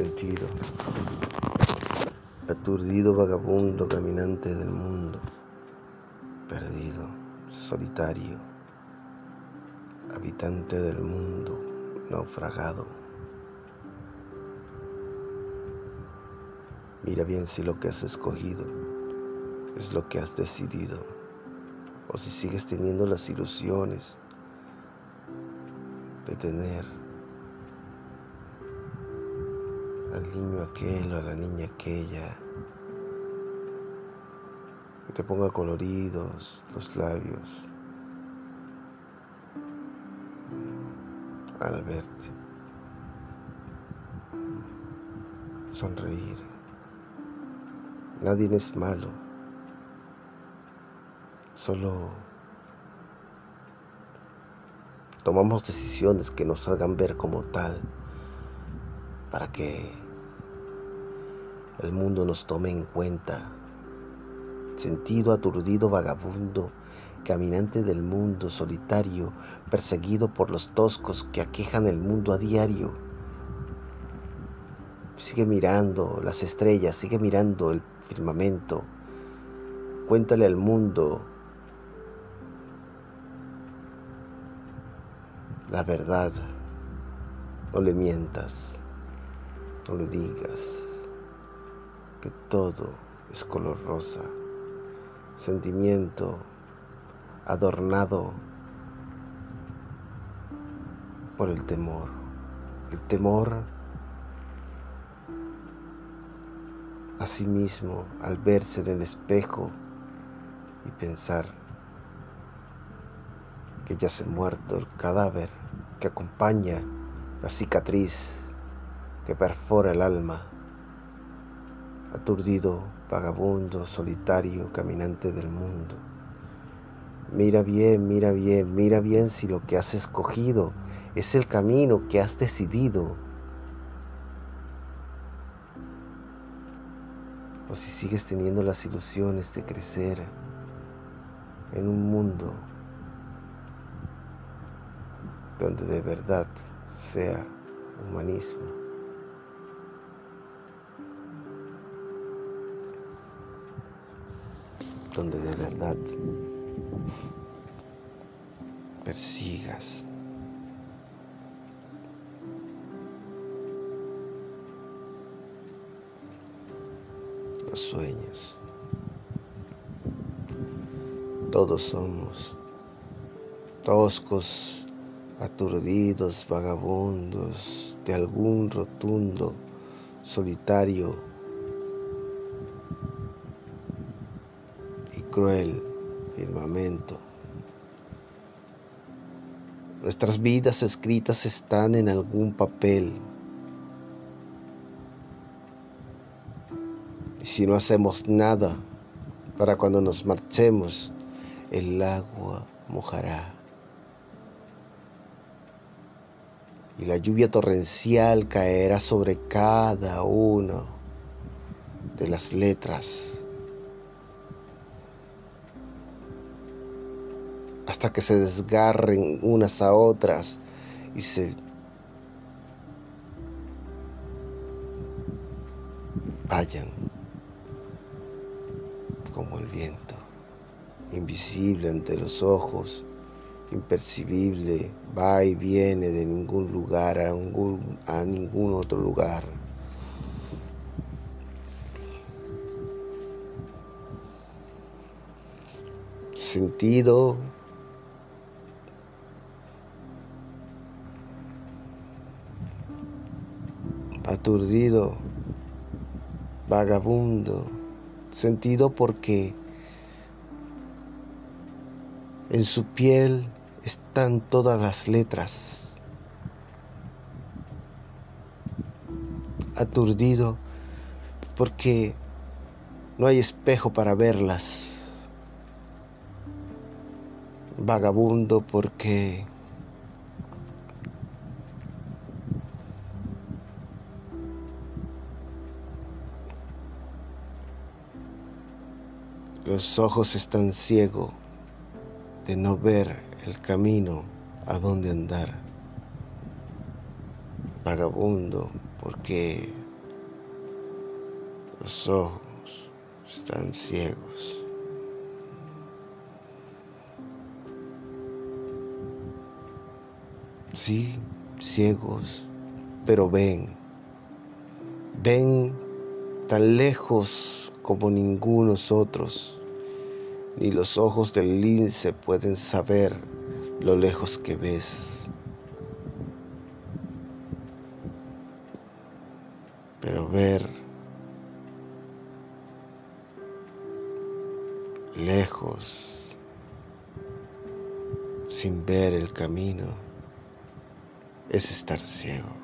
sentido. Aturdido vagabundo caminante del mundo, perdido, solitario, habitante del mundo, naufragado. Mira bien si lo que has escogido es lo que has decidido, o si sigues teniendo las ilusiones de tener al niño aquel o a la niña aquella. Que te ponga coloridos los labios al verte, sonreír. Nadie es malo, solo tomamos decisiones que nos hagan ver como tal para que el mundo nos tome en cuenta. Sentido aturdido vagabundo, caminante del mundo solitario, perseguido por los toscos que aquejan el mundo a diario. Sigue mirando las estrellas, sigue mirando el firmamento. Cuéntale al mundo la verdad. No le mientas, no le digas que todo es color rosa, sentimiento adornado por el temor. El temor a sí mismo al verse en el espejo y pensar que ya se ha muerto el cadáver que acompaña la cicatriz que perfora el alma aturdido, vagabundo, solitario, caminante del mundo. Mira bien, mira bien, mira bien si lo que has escogido es el camino que has decidido. O si sigues teniendo las ilusiones de crecer en un mundo donde de verdad sea humanismo. Donde de verdad persigas los sueños. Todos somos toscos, aturdidos, vagabundos de algún rotundo, solitario cruel firmamento. Nuestras vidas escritas están en algún papel. Y si no hacemos nada para cuando nos marchemos, el agua mojará. Y la lluvia torrencial caerá sobre cada una de las letras hasta que se desgarren unas a otras y se vayan como el viento, invisible ante los ojos, impercibible, va y viene de ningún lugar a ningún, a ningún otro lugar. Sentido aturdido, vagabundo, sentido porque en su piel están todas las letras. Aturdido porque no hay espejo para verlas. Vagabundo porque Los ojos están ciegos de no ver el camino a dónde andar. Vagabundo, porque Los ojos están ciegos. Sí, ciegos, pero ven. Ven tan lejos como ningunos otros. Ni los ojos del lince pueden saber lo lejos que ves. Pero ver lejos sin ver el camino es estar ciego.